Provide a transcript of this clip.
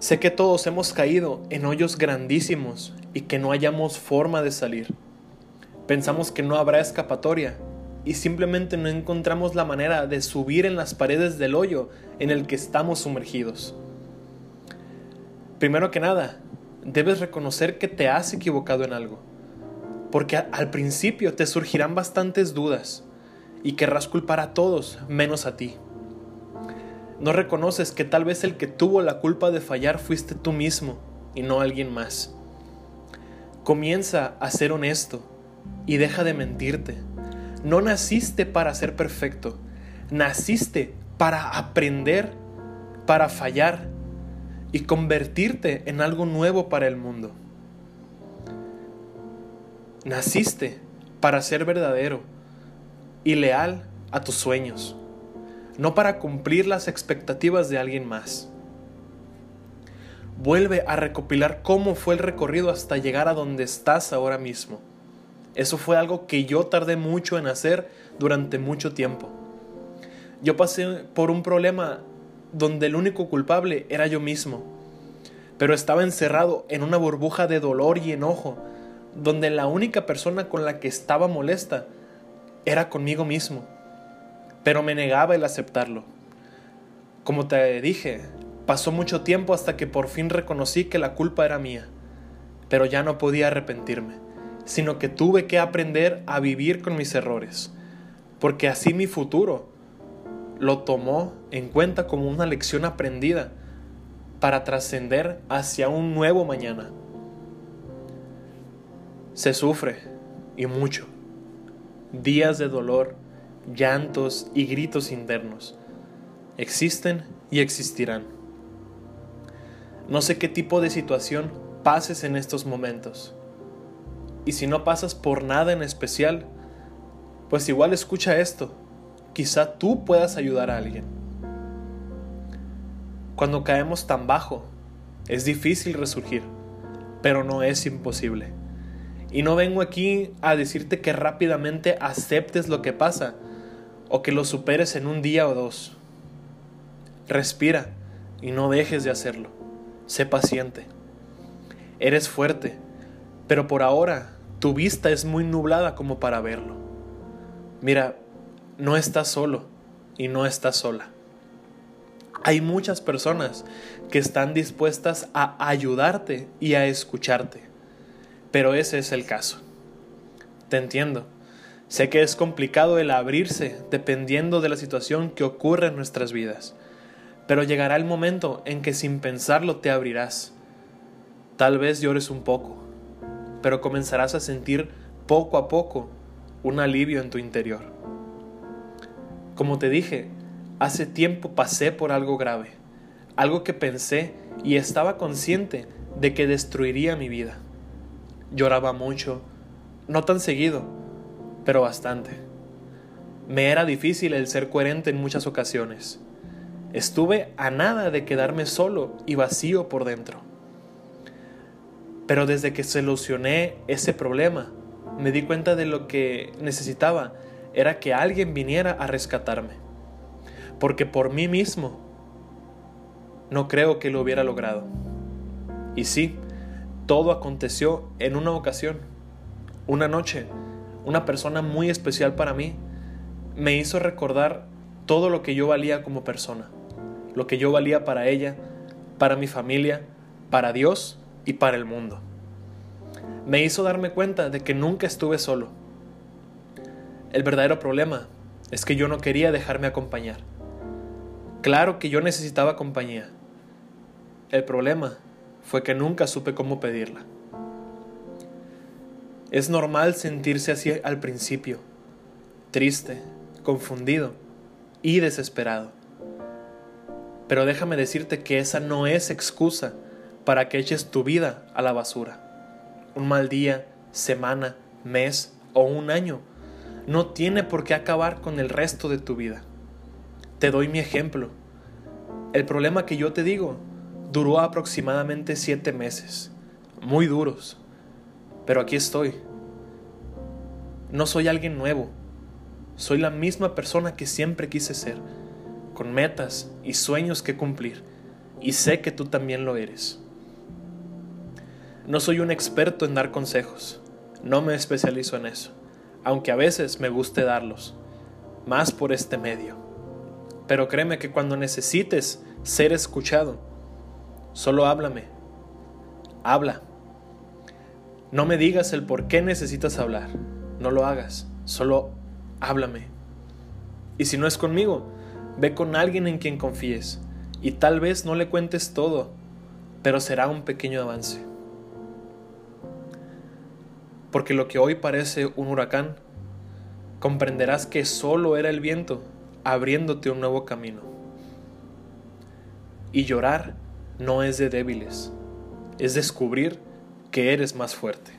Sé que todos hemos caído en hoyos grandísimos y que no hayamos forma de salir. Pensamos que no habrá escapatoria y simplemente no encontramos la manera de subir en las paredes del hoyo en el que estamos sumergidos. Primero que nada, debes reconocer que te has equivocado en algo, porque al principio te surgirán bastantes dudas y querrás culpar a todos menos a ti. No reconoces que tal vez el que tuvo la culpa de fallar fuiste tú mismo y no alguien más. Comienza a ser honesto y deja de mentirte. No naciste para ser perfecto, naciste para aprender, para fallar y convertirte en algo nuevo para el mundo. Naciste para ser verdadero y leal a tus sueños no para cumplir las expectativas de alguien más. Vuelve a recopilar cómo fue el recorrido hasta llegar a donde estás ahora mismo. Eso fue algo que yo tardé mucho en hacer durante mucho tiempo. Yo pasé por un problema donde el único culpable era yo mismo, pero estaba encerrado en una burbuja de dolor y enojo, donde la única persona con la que estaba molesta era conmigo mismo pero me negaba el aceptarlo. Como te dije, pasó mucho tiempo hasta que por fin reconocí que la culpa era mía, pero ya no podía arrepentirme, sino que tuve que aprender a vivir con mis errores, porque así mi futuro lo tomó en cuenta como una lección aprendida para trascender hacia un nuevo mañana. Se sufre, y mucho. Días de dolor, llantos y gritos internos. Existen y existirán. No sé qué tipo de situación pases en estos momentos. Y si no pasas por nada en especial, pues igual escucha esto. Quizá tú puedas ayudar a alguien. Cuando caemos tan bajo, es difícil resurgir, pero no es imposible. Y no vengo aquí a decirte que rápidamente aceptes lo que pasa, o que lo superes en un día o dos. Respira y no dejes de hacerlo. Sé paciente. Eres fuerte, pero por ahora tu vista es muy nublada como para verlo. Mira, no estás solo y no estás sola. Hay muchas personas que están dispuestas a ayudarte y a escucharte, pero ese es el caso. Te entiendo Sé que es complicado el abrirse dependiendo de la situación que ocurre en nuestras vidas, pero llegará el momento en que sin pensarlo te abrirás. Tal vez llores un poco, pero comenzarás a sentir poco a poco un alivio en tu interior. Como te dije, hace tiempo pasé por algo grave, algo que pensé y estaba consciente de que destruiría mi vida. Lloraba mucho, no tan seguido, pero bastante. Me era difícil el ser coherente en muchas ocasiones. Estuve a nada de quedarme solo y vacío por dentro. Pero desde que solucioné ese problema, me di cuenta de lo que necesitaba era que alguien viniera a rescatarme. Porque por mí mismo no creo que lo hubiera logrado. Y sí, todo aconteció en una ocasión. Una noche una persona muy especial para mí, me hizo recordar todo lo que yo valía como persona, lo que yo valía para ella, para mi familia, para Dios y para el mundo. Me hizo darme cuenta de que nunca estuve solo. El verdadero problema es que yo no quería dejarme acompañar. Claro que yo necesitaba compañía. El problema fue que nunca supe cómo pedirla. Es normal sentirse así al principio, triste, confundido y desesperado. Pero déjame decirte que esa no es excusa para que eches tu vida a la basura. Un mal día, semana, mes o un año no tiene por qué acabar con el resto de tu vida. Te doy mi ejemplo. El problema que yo te digo duró aproximadamente siete meses, muy duros pero aquí estoy. No soy alguien nuevo. Soy la misma persona que siempre quise ser, con metas y sueños que cumplir, y sé que tú también lo eres. No soy un experto en dar consejos, no me especializo en eso, aunque a veces me guste darlos, más por este medio. Pero créeme que cuando necesites ser escuchado, solo háblame, habla. No me digas el por qué necesitas hablar, no lo hagas, solo háblame. Y si no es conmigo, ve con alguien en quien confíes y tal vez no le cuentes todo, pero será un pequeño avance. Porque lo que hoy parece un huracán, comprenderás que solo era el viento abriéndote un nuevo camino. Y llorar no es de débiles, es descubrir que eres más fuerte.